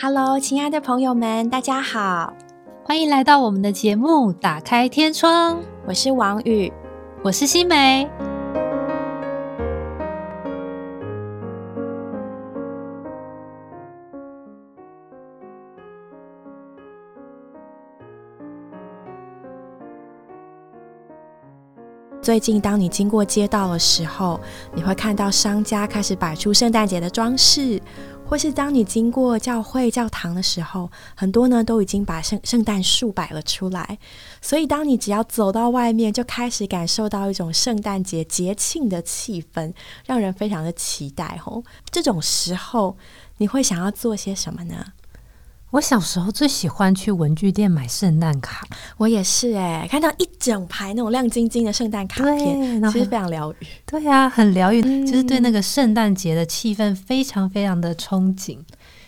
Hello，亲爱的朋友们，大家好，欢迎来到我们的节目《打开天窗》。我是王宇，我是新梅。最近，当你经过街道的时候，你会看到商家开始摆出圣诞节的装饰。或是当你经过教会教堂的时候，很多呢都已经把圣圣诞树摆了出来，所以当你只要走到外面，就开始感受到一种圣诞节节庆的气氛，让人非常的期待。吼，这种时候你会想要做些什么呢？我小时候最喜欢去文具店买圣诞卡，我也是哎，看到一整排那种亮晶晶的圣诞卡片，其实非常疗愈。对啊，很疗愈，就是对那个圣诞节的气氛非常非常的憧憬。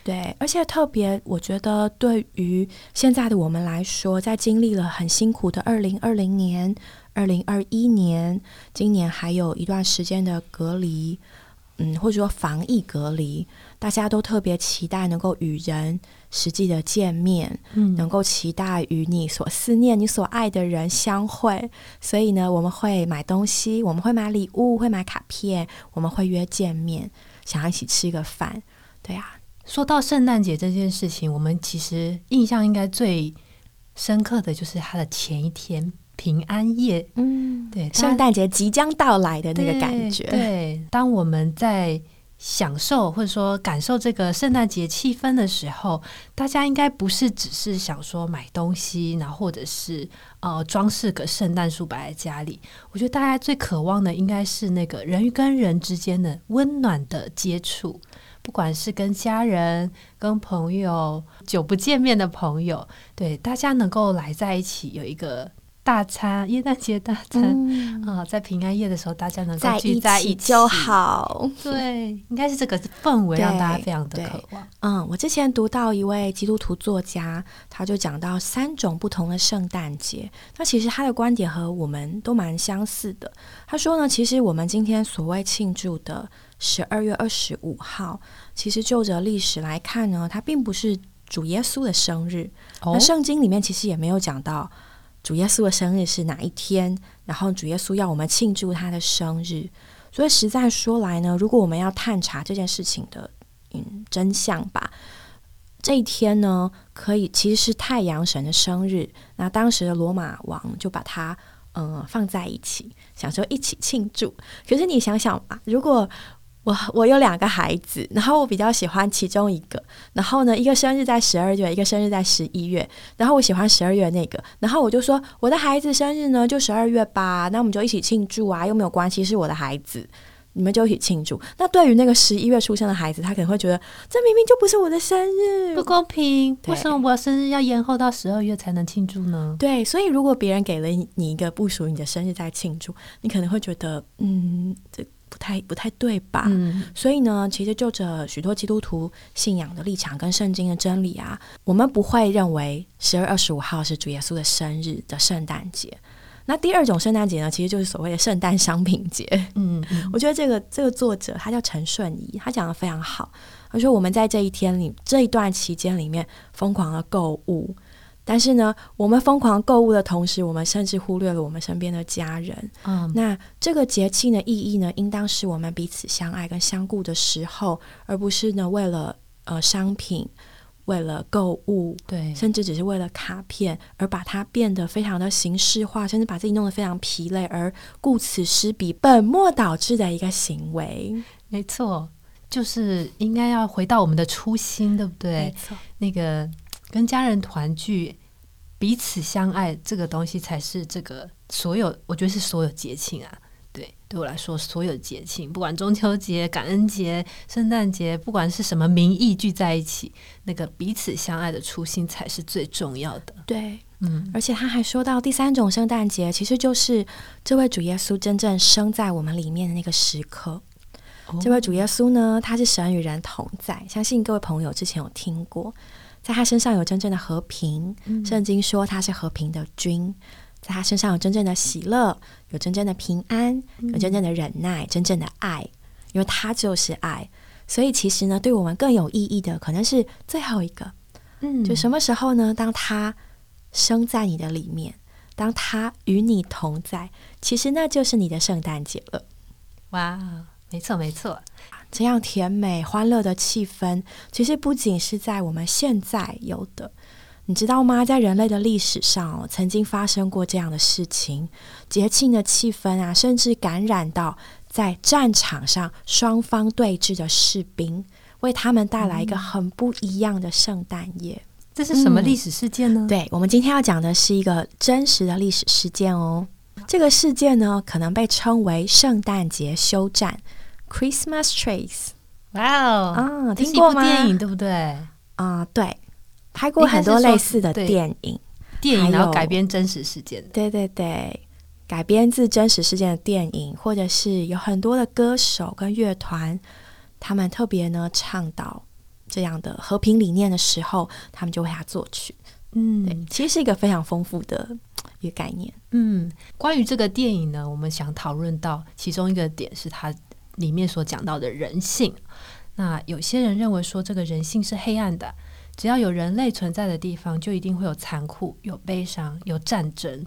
对，而且特别，我觉得对于现在的我们来说，在经历了很辛苦的二零二零年、二零二一年，今年还有一段时间的隔离，嗯，或者说防疫隔离。大家都特别期待能够与人实际的见面，嗯，能够期待与你所思念、你所爱的人相会。所以呢，我们会买东西，我们会买礼物，会买卡片，我们会约见面，想要一起吃一个饭。对啊，说到圣诞节这件事情，我们其实印象应该最深刻的就是它的前一天平安夜。嗯，对，圣诞节即将到来的那个感觉。对，当我们在。享受或者说感受这个圣诞节气氛的时候，大家应该不是只是想说买东西，然后或者是呃装饰个圣诞树摆在家里。我觉得大家最渴望的应该是那个人跟人之间的温暖的接触，不管是跟家人、跟朋友、久不见面的朋友，对大家能够来在一起有一个。大餐，耶诞节大餐啊，在平安夜的时候，大家能够聚在一起就好。对，应该是这个氛围让大家非常的渴望。嗯，我之前读到一位基督徒作家，他就讲到三种不同的圣诞节。那其实他的观点和我们都蛮相似的。他说呢，其实我们今天所谓庆祝的十二月二十五号，其实就着历史来看呢，它并不是主耶稣的生日。那圣经里面其实也没有讲到。主耶稣的生日是哪一天？然后主耶稣要我们庆祝他的生日，所以实在说来呢，如果我们要探查这件事情的嗯真相吧，这一天呢，可以其实是太阳神的生日。那当时的罗马王就把它嗯放在一起，想说一起庆祝。可是你想想吧，如果我我有两个孩子，然后我比较喜欢其中一个，然后呢，一个生日在十二月，一个生日在十一月，然后我喜欢十二月那个，然后我就说我的孩子生日呢就十二月吧，那我们就一起庆祝啊，又没有关系，是我的孩子，你们就一起庆祝。那对于那个十一月出生的孩子，他可能会觉得这明明就不是我的生日，不公平，为什么我生日要延后到十二月才能庆祝呢？对，所以如果别人给了你一个不属于你的生日在庆祝，你可能会觉得嗯这。不太不太对吧？嗯，所以呢，其实就着许多基督徒信仰的立场跟圣经的真理啊，我们不会认为十二月二十五号是主耶稣的生日的圣诞节。那第二种圣诞节呢，其实就是所谓的圣诞商品节。嗯，我觉得这个这个作者他叫陈顺仪，他讲的非常好。他说我们在这一天里这一段期间里面疯狂的购物。但是呢，我们疯狂购物的同时，我们甚至忽略了我们身边的家人。嗯，那这个节庆的意义呢，应当是我们彼此相爱跟相顾的时候，而不是呢为了呃商品、为了购物，对，甚至只是为了卡片而把它变得非常的形式化，甚至把自己弄得非常疲累，而顾此失彼，本末倒置的一个行为。没错，就是应该要回到我们的初心，对不对？没错，那个跟家人团聚。彼此相爱，这个东西才是这个所有，我觉得是所有节庆啊。对，对我来说，所有节庆，不管中秋节、感恩节、圣诞节，不管是什么名义聚在一起，那个彼此相爱的初心才是最重要的。对，嗯，而且他还说到第三种圣诞节，其实就是这位主耶稣真正生在我们里面的那个时刻。这位主耶稣呢，他是神与人同在，相信各位朋友之前有听过。在他身上有真正的和平，圣经说他是和平的君。在他身上有真正的喜乐，有真正的平安，有真正的忍耐，真正的爱，因为他就是爱。所以其实呢，对我们更有意义的可能是最后一个，嗯就什么时候呢？当他生在你的里面，当他与你同在，其实那就是你的圣诞节了。哇，没错没错，这样甜美欢乐的气氛，其实不仅是在我们现在有的。你知道吗？在人类的历史上、哦，曾经发生过这样的事情，节庆的气氛啊，甚至感染到在战场上双方对峙的士兵，为他们带来一个很不一样的圣诞夜。这是什么嗯历史事件呢？对，我们今天要讲的是一个真实的历史事件哦。这个事件呢，可能被称为圣诞节休战 （Christmas Trees 哇哦，啊，听过吗？电影对不对？啊、对，拍过很多类似的电影。电影然后改编真实事件的，对对对，改编自真实事件的电影，或者是有很多的歌手跟乐团，他们特别呢倡导这样的和平理念的时候，他们就为他作曲。对嗯，其实是一个非常丰富的一个概念。嗯，关于这个电影呢，我们想讨论到其中一个点是它里面所讲到的人性。那有些人认为说，这个人性是黑暗的，只要有人类存在的地方，就一定会有残酷、有悲伤、有战争。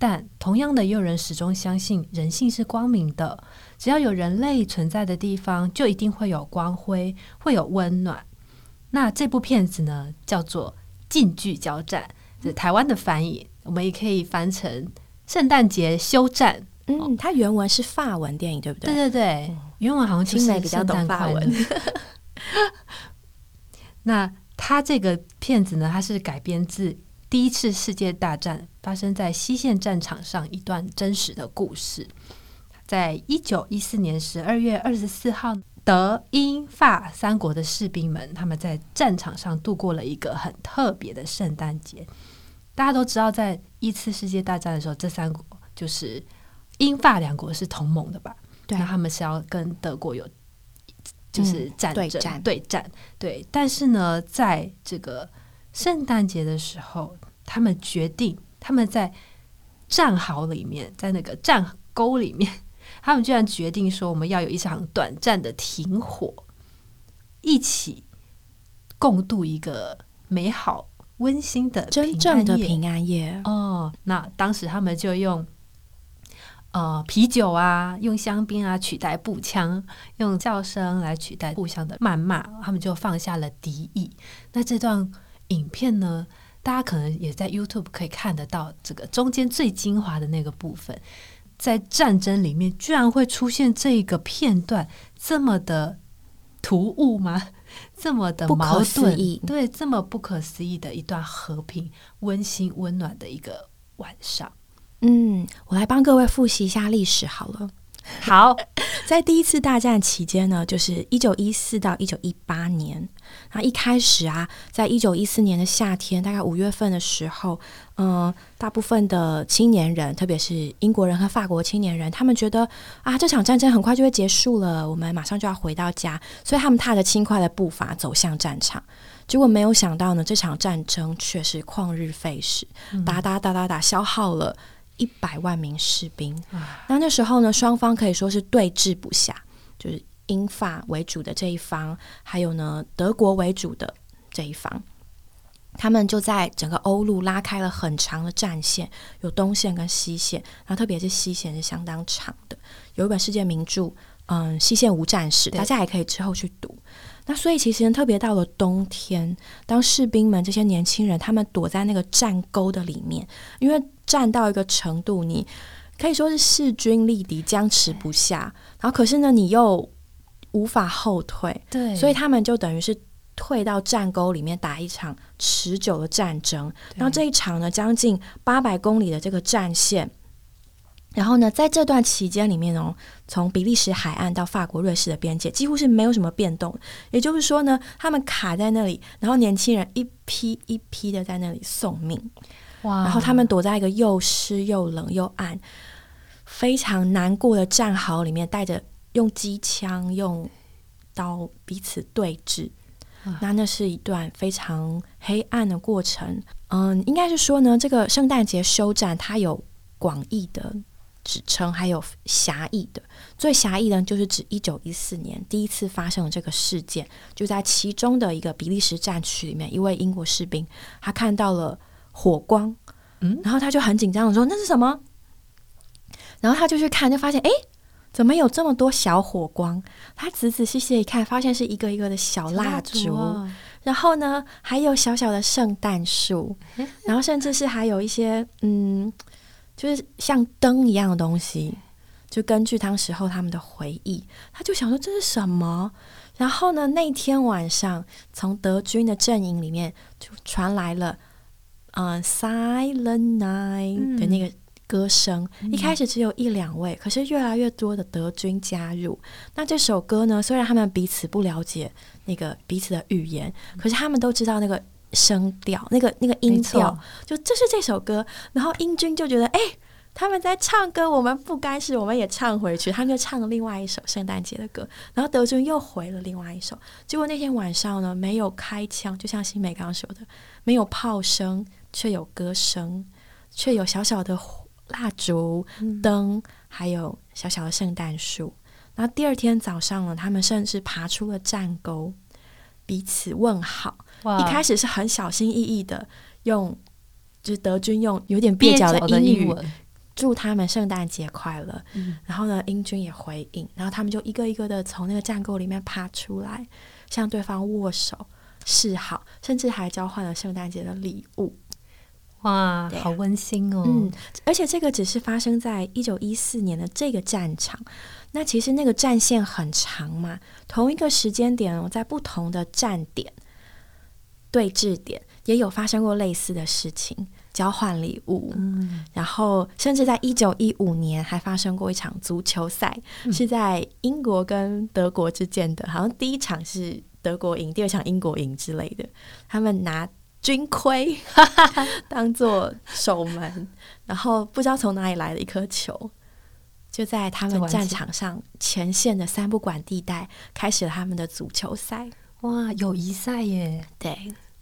但同样的，也有人始终相信人性是光明的，只要有人类存在的地方，就一定会有光辉，会有温暖。那这部片子呢，叫做《近距交战》，是台湾的翻译，我们也可以翻成《圣诞节休战》。嗯，它原文是法文电影，对不对对？对对，原文好像就是青梅比较懂法文。那它这个片子呢，它是改编自第一次世界大战发生在西线战场上一段真实的故事。在一九一四年十二月二十四号，德、英、法三国的士兵们，他们在战场上度过了一个很特别的圣诞节。大家都知道，在一次世界大战的时候，这三国就是英法两国是同盟的吧？对那他们是要跟德国有就是嗯战争、对战对战对。但是呢，在这个圣诞节的时候，他们决定他们在战壕里面，在那个战沟里面，他们居然决定说，我们要有一场短暂的停火，一起共度一个美好温馨的真正的平安夜。哦，那当时他们就用呃啤酒啊，用香槟啊取代步枪，用叫声来取代互相的谩骂，他们就放下了敌意。那这段影片呢，大家可能也在 YouTube 可以看得到，这个中间最精华的那个部分，在战争里面居然会出现这个片段，这么的突兀吗？这么的矛盾，对，这么不可思议的一段和平、温馨、温暖的一个晚上。嗯，我来帮各位复习一下历史好了。好，在第一次大战期间呢，就是一九一四到一九一八年。那一开始啊，在一九一四年的夏天，大概五月份的时候，嗯、大部分的青年人，特别是英国人和法国青年人，他们觉得啊，这场战争很快就会结束了，我们马上就要回到家，所以他们踏着轻快的步伐走向战场。结果没有想到呢，这场战争却是旷日费时，打打打打打，消耗了一百万名士兵。那那时候呢，双方可以说是对峙不下，就是英法为主的这一方，还有呢德国为主的这一方，他们就在整个欧陆拉开了很长的战线，有东线跟西线，然后特别是西线是相当长的。有一本世界名著，嗯，《西线无战事》，大家也可以之后去读。那所以其实特别到了冬天，当士兵们这些年轻人他们躲在那个战沟的里面，因为战到一个程度，你可以说是势均力敌、僵持不下，然后可是呢，你又无法后退，对所以他们就等于是退到战沟里面打一场持久的战争。然后这一场呢，将近八百公里的这个战线。然后呢，在这段期间里面哦，从比利时海岸到法国、瑞士的边界，几乎是没有什么变动。也就是说呢，他们卡在那里，然后年轻人一批一批的在那里送命。哇然后他们躲在一个又湿又冷又暗、非常难过的战壕里面，带着用机枪、用刀彼此对峙。那那是一段非常黑暗的过程。嗯，应该是说呢，这个圣诞节休战它有广义的指称，还有狭义的。最狭义的，就是指一九一四年第一次发生的这个事件，就在其中的一个比利时战区里面，一位英国士兵他看到了火光，嗯，然后他就很紧张的说：“那是什么？”然后他就去看，就发现，哎，怎么有这么多小火光？他仔仔细细一看，发现是一个一个的小蜡烛，然后呢，还有小小的圣诞树，然后甚至是还有一些，嗯，就是像灯一样的东西。就根据当时候他们的回忆，他就想说这是什么？然后呢，那天晚上从德军的阵营里面就传来了嗯 Silent Night 的那个歌声。一开始只有一两位，可是越来越多的德军加入。那这首歌呢，虽然他们彼此不了解那个彼此的语言，可是他们都知道那个声调、那个那个音调，就这是这首歌。然后英军就觉得，哎。他们在唱歌，我们不该是，我们也唱回去。他们就唱了另外一首圣诞节的歌，然后德军又回了另外一首。结果那天晚上呢，没有开枪，就像新美刚刚说的，没有炮声，却有歌声，却有小小的蜡烛、灯，还有小小的圣诞树。然后第二天早上呢，他们甚至爬出了战沟，彼此问好。一开始是很小心翼翼的，用就是德军用有点蹩脚的英语。祝他们圣诞节快乐。然后呢，英军也回应，然后他们就一个一个的从那个战沟里面爬出来，向对方握手示好，甚至还交换了圣诞节的礼物。哇，好温馨哦！嗯，而且这个只是发生在一九一四年的这个战场。那其实那个战线很长嘛，同一个时间点哦，在不同的站点对峙点也有发生过类似的事情。交换礼物，嗯，然后甚至在一九一五年还发生过一场足球赛，是在英国跟德国之间的，好像第一场是德国赢，第二场英国赢之类的。他们拿军盔 当做守门，然后不知道从哪里来的一颗球，就在他们战场上前线的三不管地带开始了他们的足球赛。哇，友谊赛耶！对，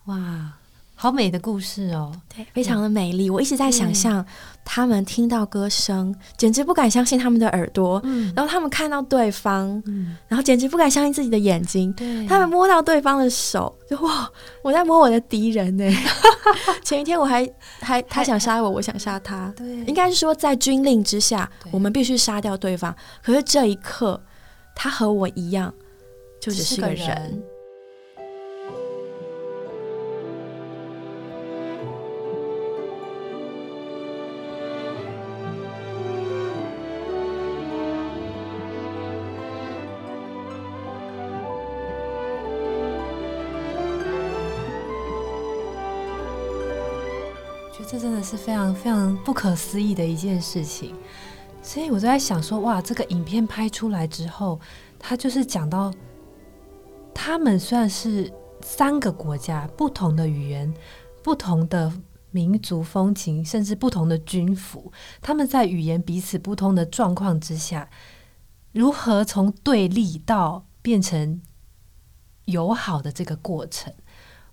哇。好美的故事哦，对，非常的美丽。我一直在想象他们听到歌声，简直不敢相信他们的耳朵；嗯然后他们看到对方，然后简直不敢相信自己的眼睛。对他们摸到对方的手，就哇，我在摸我的敌人呢。前一天我还还他想杀我，我想杀他。对，应该是说在军令之下，我们必须杀掉对方。可是这一刻，他和我一样，就只是个人。非常非常不可思议的一件事情，所以我就在想说，哇，这个影片拍出来之后，他就是讲到，他们算是三个国家，不同的语言，不同的民族风情，甚至不同的军服，他们在语言彼此不通的状况之下，如何从对立到变成友好的这个过程。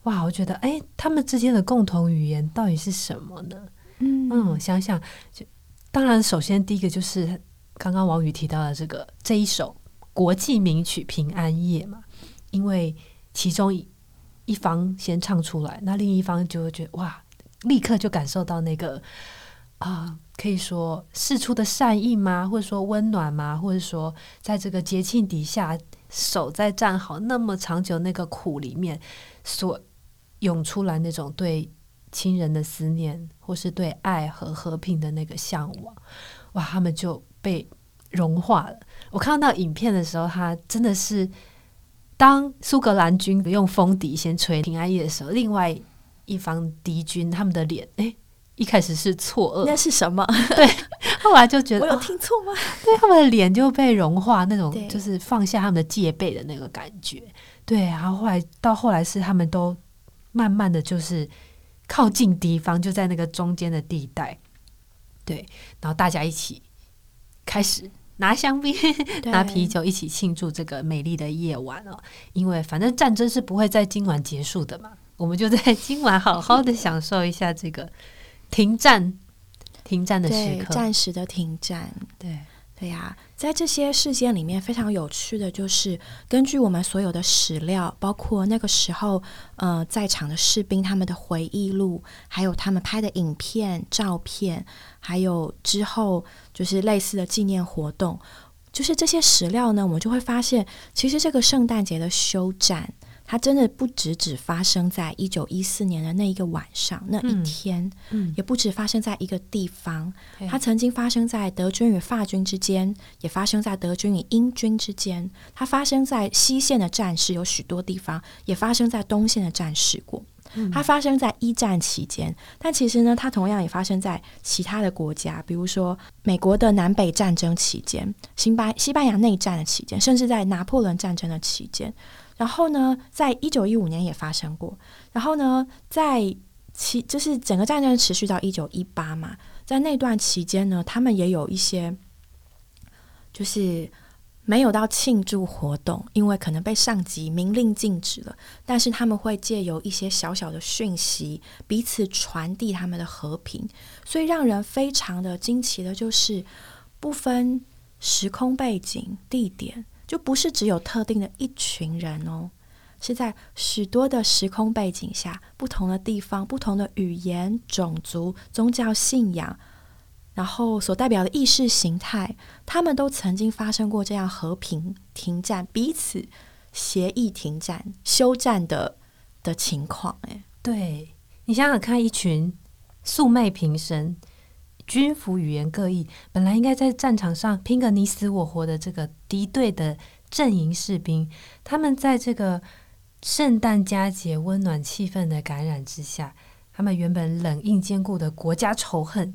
哇，我觉得，哎，他们之间的共同语言到底是什么呢？嗯嗯，想想，就当然，首先第一个就是刚刚王宇提到的这个这一首国际名曲《平安夜》嘛，因为其中一一方先唱出来，那另一方就会觉得哇，立刻就感受到那个啊，可以说事出的善意吗？或者说温暖吗？或者说在这个节庆底下守在战壕那么长久那个苦里面所。涌出来那种对亲人的思念，或是对爱和和平的那个向往，哇！他们就被融化了。我看到影片的时候，他真的是当苏格兰军用风笛先吹平安夜的时候，另外一方敌军他们的脸，哎，一开始是错愕，那是什么？对，后来就觉得 我有听错吗？对，他们的脸就被融化，那种就是放下他们的戒备的那个感觉。对，然后后来到后来是他们都。慢慢的就是靠近敌方，就在那个中间的地带，对，然后大家一起开始拿香槟、拿啤酒，一起庆祝这个美丽的夜晚哦。因为反正战争是不会在今晚结束的嘛，我们就在今晚好好的享受一下这个停战停战的时刻，暂时的停战。对对呀，在这些事件里面，非常有趣的就是，根据我们所有的史料，包括那个时候呃在场的士兵他们的回忆录，还有他们拍的影片、照片，还有之后就是类似的纪念活动，就是这些史料呢，我们就会发现，其实这个圣诞节的休战。它真的不只只发生在一九一四年的那一个晚上那一天，也不止发生在一个地方。它曾经发生在德军与法军之间，也发生在德军与英军之间。它发生在西线的战事有许多地方，也发生在东线的战事过。它发生在一战期间，但其实呢，它同样也发生在其他的国家，比如说美国的南北战争期间、西班西班牙内战的期间，甚至在拿破仑战争的期间。然后呢，在一九一五年也发生过。然后呢，在其就是整个战争持续到一九一八嘛，在那段期间呢，他们也有一些就是没有到庆祝活动，因为可能被上级明令禁止了。但是他们会借由一些小小的讯息，彼此传递他们的和平。所以让人非常的惊奇的就是，不分时空背景、地点。就不是只有特定的一群人哦，是在许多的时空背景下，不同的地方、不同的语言、种族、宗教信仰，然后所代表的意识形态，他们都曾经发生过这样和平停战、彼此协议停战、休战的的情况。哎，对你想想看，一群素昧平生。军服语言各异，本来应该在战场上拼个你死我活的这个敌对的阵营士兵，他们在这个圣诞佳节温暖气氛的感染之下，他们原本冷硬坚固的国家仇恨，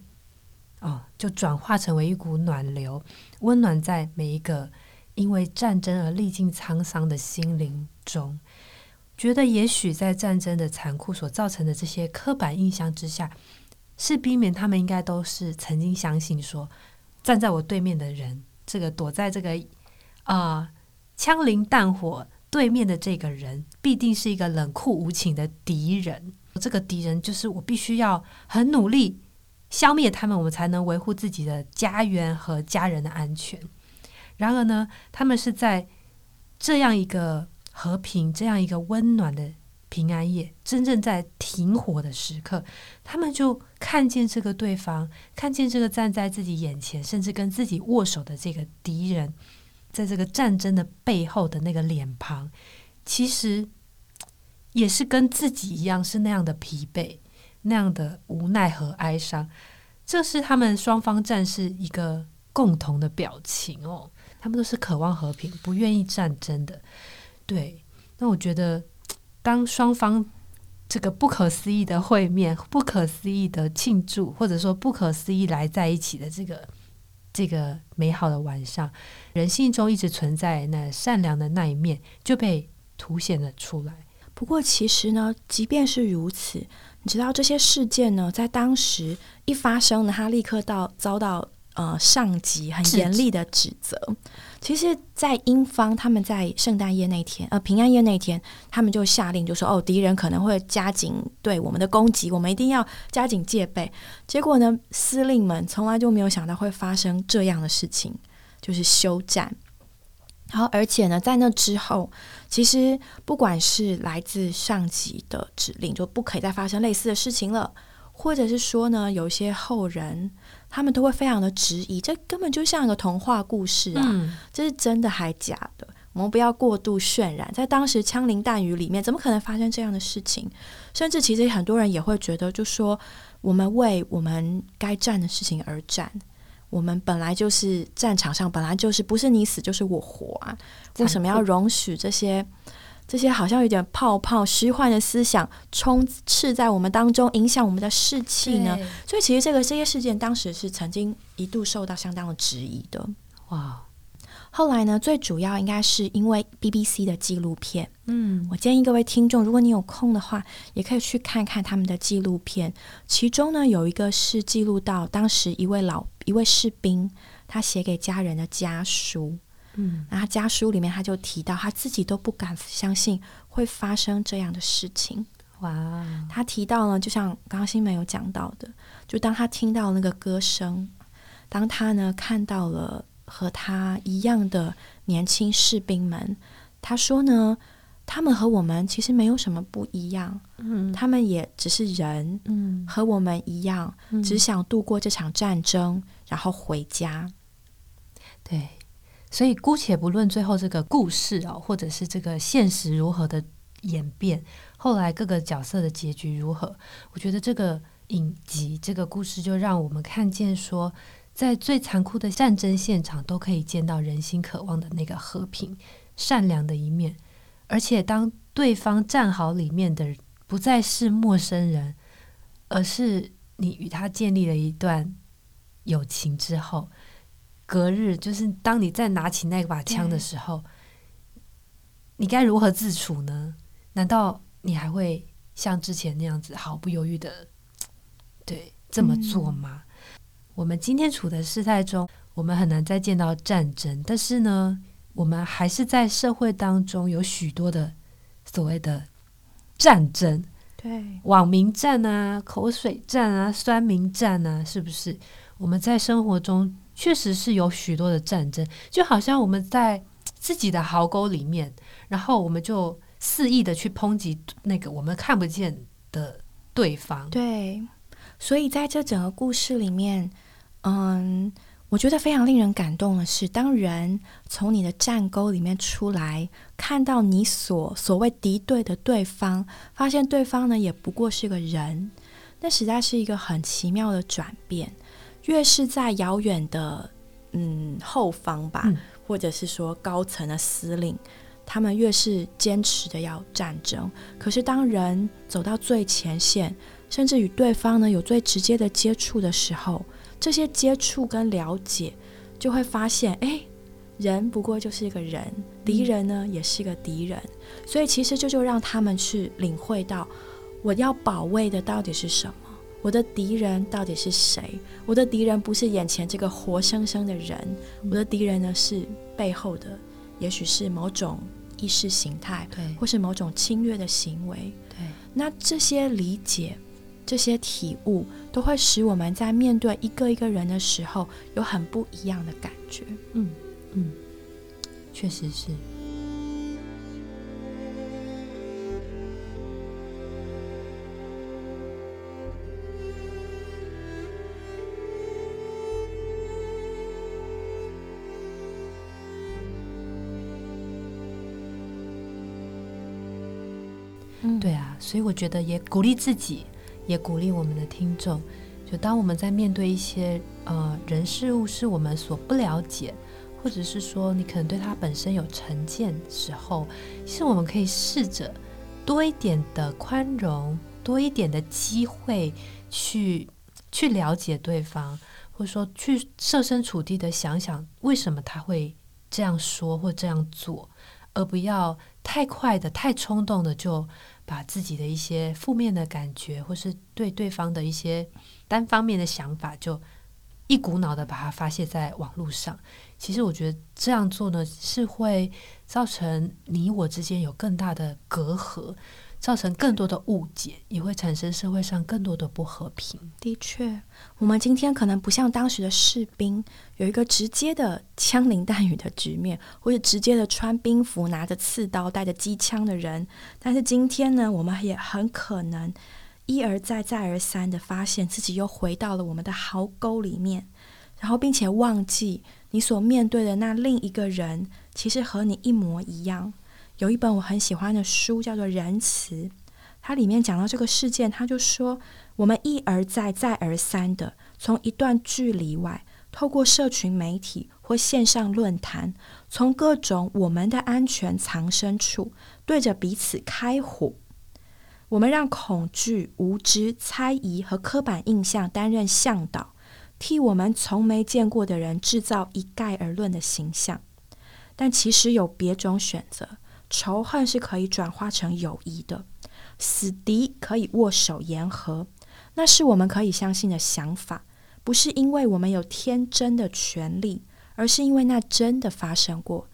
哦，就转化成为一股暖流，温暖在每一个因为战争而历尽沧桑的心灵中。觉得也许在战争的残酷所造成的这些刻板印象之下。士兵们，他们应该都是曾经相信说，站在我对面的人，这个躲在这个啊枪林弹火对面的这个人，必定是一个冷酷无情的敌人。这个敌人就是我，必须要很努力消灭他们，我们才能维护自己的家园和家人的安全。然而呢，他们是在这样一个和平、这样一个温暖的。平安夜，真正在停火的时刻，他们就看见这个对方，看见这个站在自己眼前，甚至跟自己握手的这个敌人，在这个战争的背后的那个脸庞，其实也是跟自己一样，是那样的疲惫，那样的无奈和哀伤。这是他们双方战士一个共同的表情哦。他们都是渴望和平，不愿意战争的。对，那我觉得。当双方这个不可思议的会面、不可思议的庆祝，或者说不可思议来在一起的这个这个美好的晚上，人性中一直存在那善良的那一面就被凸显了出来。不过，其实呢，即便是如此，你知道这些事件呢，在当时一发生呢，他立刻到遭到。呃，上级很严厉的指责。其实，在英方他们在圣诞夜那天，呃，平安夜那天，他们就下令，就说：“哦，敌人可能会加紧对我们的攻击，我们一定要加紧戒备。”结果呢，司令们从来就没有想到会发生这样的事情，就是休战。然后，而且呢，在那之后，其实不管是来自上级的指令，就不可以再发生类似的事情了，或者是说呢，有一些后人。他们都会非常的质疑，这根本就像一个童话故事啊！这是真的还假的？我们不要过度渲染。在当时枪林弹雨里面，怎么可能发生这样的事情？甚至其实很多人也会觉得，就说我们为我们该战的事情而战，我们本来就是战场上本来就是不是你死就是我活啊！为什么要容许这些？这些好像有点泡泡虚幻的思想充斥在我们当中，影响我们的士气呢。所以，其实这个这些事件当时是曾经一度受到相当的质疑的。哇！后来呢，最主要应该是因为 BBC 的纪录片。嗯，我建议各位听众，如果你有空的话，也可以去看看他们的纪录片。其中呢，有一个是记录到当时一位老一位士兵他写给家人的家书。嗯，那他家书里面他就提到，他自己都不敢相信会发生这样的事情。哇，他提到呢，就像刚刚新梅有讲到的，就当他听到那个歌声，当他呢看到了和他一样的年轻士兵们，他说呢，他们和我们其实没有什么不一样，嗯。他们也只是人，嗯。和我们一样，嗯。只想度过这场战争，然后回家。对，所以姑且不论最后这个故事哦，或者是这个现实如何的演变，后来各个角色的结局如何，我觉得这个影集这个故事就让我们看见说，在最残酷的战争现场都可以见到人心渴望的那个和平、善良的一面，而且当对方战壕里面的不再是陌生人，而是你与他建立了一段友情之后。隔日，就是当你再拿起那把枪的时候，你该如何自处呢？难道你还会像之前那样子毫不犹豫的对这么做吗？我们今天处的事态中，我们很难再见到战争，但是呢，我们还是在社会当中有许多的所谓的战争，对，网民战啊、口水战啊、酸民战啊，是不是？我们在生活中确实是有许多的战争，就好像我们在自己的壕沟里面，然后我们就肆意的去抨击那个我们看不见的对方。对，所以在这整个故事里面，嗯，我觉得非常令人感动的是，当人从你的战沟里面出来，看到你所所谓敌对的对方，发现对方呢也不过是个人，那实在是一个很奇妙的转变。越是在遥远的嗯后方吧，嗯或者是说高层的司令，他们越是坚持的要战争。可是当人走到最前线，甚至与对方呢有最直接的接触的时候，这些接触跟了解，就会发现，哎，人不过就是一个人，敌人呢也是个敌人。所以其实这就让他们去领会到，我要保卫的到底是什么。我的敌人到底是谁？我的敌人不是眼前这个活生生的人，我的敌人呢是背后的，也许是某种意识形态，对或是某种侵略的行为。对，那这些理解、这些体悟，都会使我们在面对一个一个人的时候，有很不一样的感觉。嗯嗯，确实是。所以我觉得也鼓励自己，也鼓励我们的听众。就当我们在面对一些呃人事物是我们所不了解，或者是说你可能对它本身有成见时候，其实我们可以试着多一点的宽容，多一点的机会去去了解对方，或者说去设身处地的想想为什么他会这样说或这样做，而不要太快的、太冲动的就把自己的一些负面的感觉，或是对对方的一些单方面的想法，就一股脑的把它发泄在网络上。其实我觉得这样做呢，是会造成你我之间有更大的隔阂，造成更多的误解，也会产生社会上更多的不和平。的确，我们今天可能不像当时的士兵，有一个直接的枪林弹雨的局面，或者直接的穿兵服、拿着刺刀、带着机枪的人。但是今天呢，我们也很可能一而再、再而三的发现自己又回到了我们的壕沟里面，然后并且忘记你所面对的那另一个人，其实和你一模一样。有一本我很喜欢的书，叫做《仁慈》，它里面讲到这个事件，他就说。我们一而再、再而三的从一段距离外，透过社群媒体或线上论坛，从各种我们的安全藏身处，对着彼此开火。我们让恐惧、无知、猜疑和刻板印象担任向导，替我们从没见过的人制造一概而论的形象。但其实有别种选择，仇恨是可以转化成友谊的，死敌可以握手言和。那是我们可以相信的想法，不是因为我们有天真的权利，而是因为那真的发生过。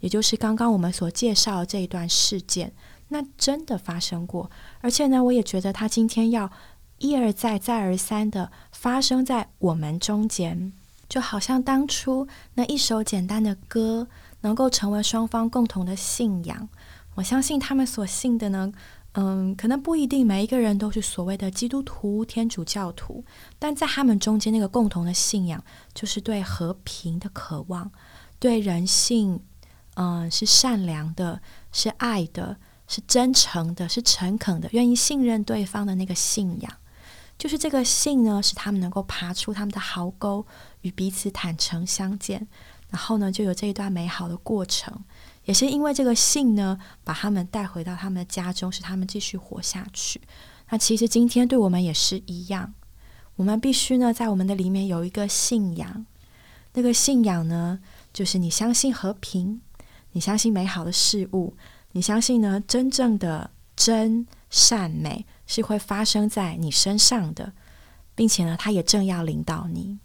也就是刚刚我们所介绍的这一段事件，那真的发生过，而且呢，我也觉得他今天要一而再、再而三的发生在我们中间，就好像当初那一首简单的歌能够成为双方共同的信仰。我相信他们所信的呢，嗯，可能不一定每一个人都是所谓的基督徒、天主教徒，但在他们中间那个共同的信仰，就是对和平的渴望，对人性，嗯，是善良的，是爱的。是真诚的，是诚恳的，愿意信任对方的那个信仰，就是这个信呢，使他们能够爬出他们的壕沟，与彼此坦诚相见，然后呢，就有这一段美好的过程。也是因为这个信呢，把他们带回到他们的家中，使他们继续活下去。那其实今天对我们也是一样，我们必须呢，在我们的里面有一个信仰，那个信仰呢，就是你相信和平，你相信美好的事物。你相信呢？真正的真善美是会发生在你身上的，并且呢，它也正要领导你。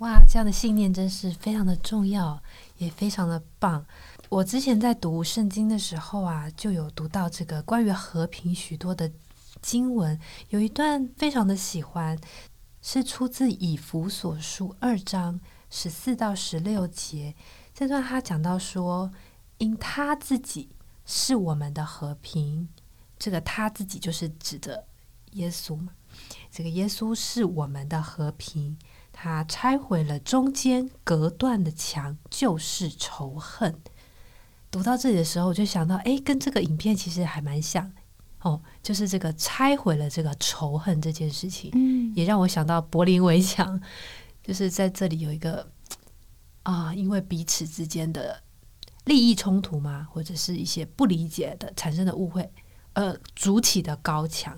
哇，这样的信念真是非常的重要，也非常的棒。我之前在读圣经的时候啊，就有读到这个关于和平许多的经文，有一段非常的喜欢，是出自以弗所书二章十四到十六节。这段他讲到说，因他自己。是我们的和平，这个他自己就是指的耶稣嘛？这个耶稣是我们的和平，他拆毁了中间隔断的墙，就是仇恨。读到这里的时候，我就想到，哎，跟这个影片其实还蛮像哦，就是这个拆毁了这个仇恨这件事情，嗯，也让我想到柏林围墙，就是在这里有一个啊，因为彼此之间的。利益冲突嘛？或者是一些不理解的产生的误会，呃，筑起的高墙，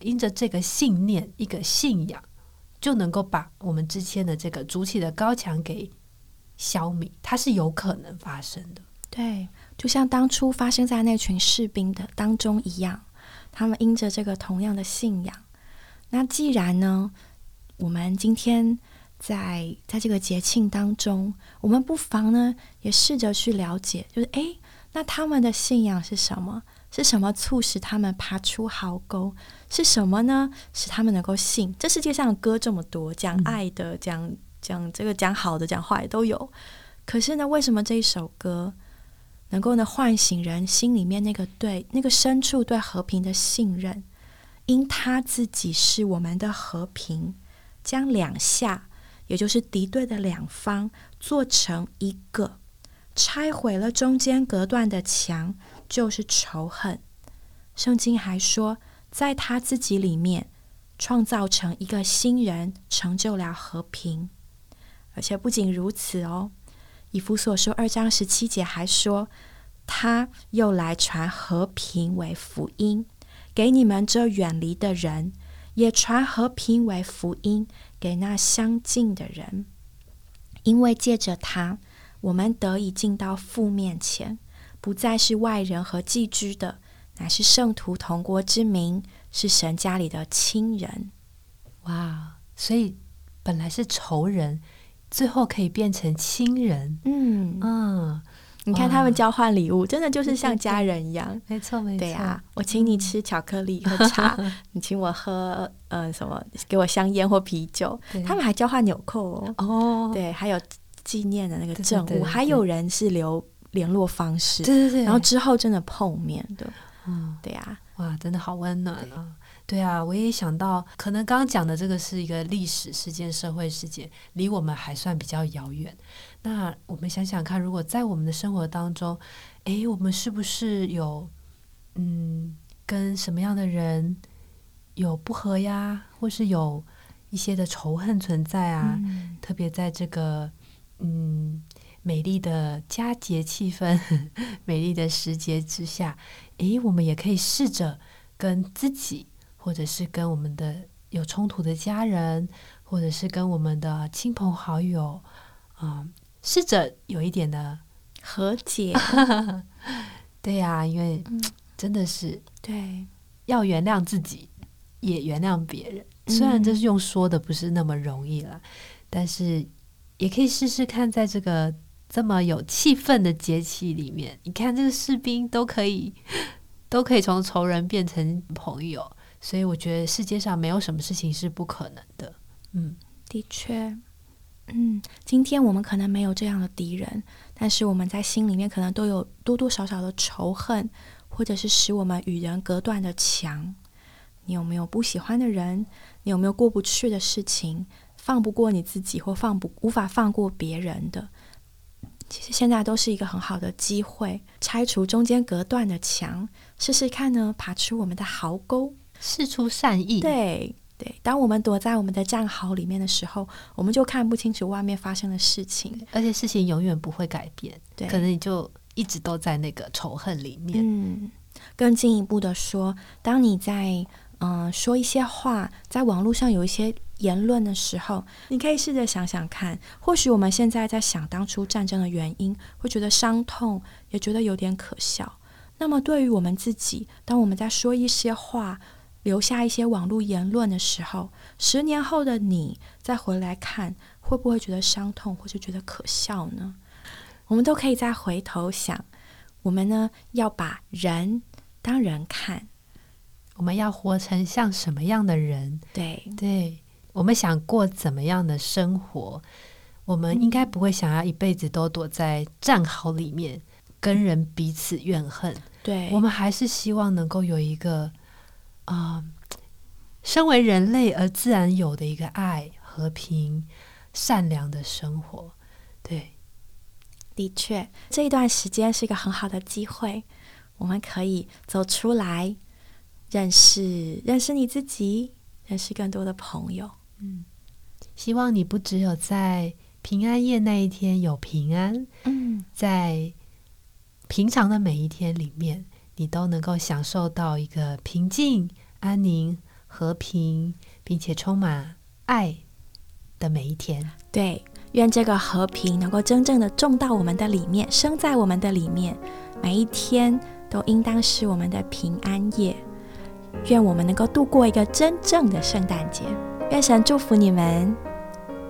因着这个信念，一个信仰，就能够把我们之前的这个筑起的高墙给消弭，它是有可能发生的。对，就像当初发生在那群士兵的当中一样，他们因着这个同样的信仰。那既然呢，我们今天。在在这个节庆当中，我们不妨呢也试着去了解，就是诶，那他们的信仰是什么？是什么促使他们爬出壕沟？是什么呢？使他们能够信？这世界上的歌这么多，讲爱的，讲讲这个讲好的，讲坏都有。可是呢，为什么这一首歌能够呢唤醒人心里面那个对那个深处对和平的信任？因他自己是我们的和平，将两下。也就是敌对的两方做成一个，拆毁了中间隔断的墙，就是仇恨。圣经还说，在他自己里面创造成一个新人，成就了和平。而且不仅如此哦，以弗所书二章十七节还说，他又来传和平为福音，给你们这远离的人，也传和平为福音。给那相近的人，因为借着他，我们得以进到父面前，不再是外人和寄居的，乃是圣徒同国之民，是神家里的亲人。哇！所以本来是仇人，最后可以变成亲人。嗯嗯。你看他们交换礼物，真的就是像家人一样。没错，没错。对啊，我请你吃巧克力喝茶，你请我喝呃什么，给我香烟或啤酒。他们还交换纽扣哦。哦。对，还有纪念的那个证物，还有人是留联络方式。对对对。然后之后真的碰面的。嗯，对呀。哇，真的好温暖啊。对啊，我也想到，可能刚刚讲的这个是一个历史事件、社会事件，离我们还算比较遥远。那我们想想看，如果在我们的生活当中，诶，我们是不是有嗯，跟什么样的人有不和呀，或是有一些的仇恨存在啊？特别在这个嗯美丽的佳节气氛、美丽的时节之下，诶，我们也可以试着跟自己。或者是跟我们的有冲突的家人，或者是跟我们的亲朋好友，啊，试着有一点的和解。对呀，因为真的是对要原谅自己，也原谅别人。虽然这是用说的，不是那么容易了，但是也可以试试看，在这个这么有气氛的节气里面，你看这个士兵都可以。都可以从仇人变成朋友。所以我觉得世界上没有什么事情是不可能的。嗯，的确，嗯，今天我们可能没有这样的敌人，但是我们在心里面可能都有多多少少的仇恨，或者是使我们与人隔断的墙。你有没有不喜欢的人？你有没有过不去的事情？放不过你自己，或放不无法放过别人的？其实现在都是一个很好的机会，拆除中间隔断的墙，试试看呢，爬出我们的壕沟。试出善意，对对。当我们躲在我们的战壕里面的时候，我们就看不清楚外面发生的事情，而且事情永远不会改变。对，可能你就一直都在那个仇恨里面。嗯，更进一步的说，当你在嗯说一些话，在网络上有一些言论的时候，你可以试着想想看，或许我们现在在想当初战争的原因，会觉得伤痛，也觉得有点可笑。那么对于我们自己，当我们在说一些话，留下一些网络言论的时候，十年后的你再回来看，会不会觉得伤痛，或者觉得可笑呢？我们都可以再回头想，我们呢要把人当人看，我们要活成像什么样的人？对对，我们想过怎么样的生活？我们应该不会想要一辈子都躲在战壕里面，跟人彼此怨恨。对，我们还是希望能够有一个。啊，身为人类而自然有的一个爱、和平、善良的生活，对，的确，这一段时间是一个很好的机会，我们可以走出来，认识认识你自己，认识更多的朋友。嗯，希望你不只有在平安夜那一天有平安，嗯，在平常的每一天里面。你都能够享受到一个平静、安宁、和平，并且充满爱的每一天。对，愿这个和平能够真正的种到我们的里面，生在我们的里面。每一天都应当是我们的平安夜。愿我们能够度过一个真正的圣诞节。愿神祝福你们。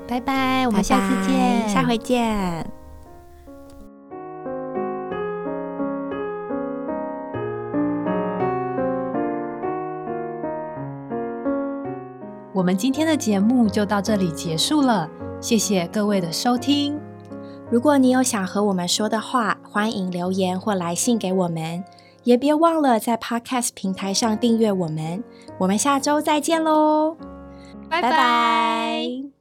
拜拜，我们下次见，下回见。我们今天的节目就到这里结束了，谢谢各位的收听。如果你有想和我们说的话，欢迎留言或来信给我们，也别忘了在 Podcast 平台上订阅我们。我们下周再见喽，拜拜。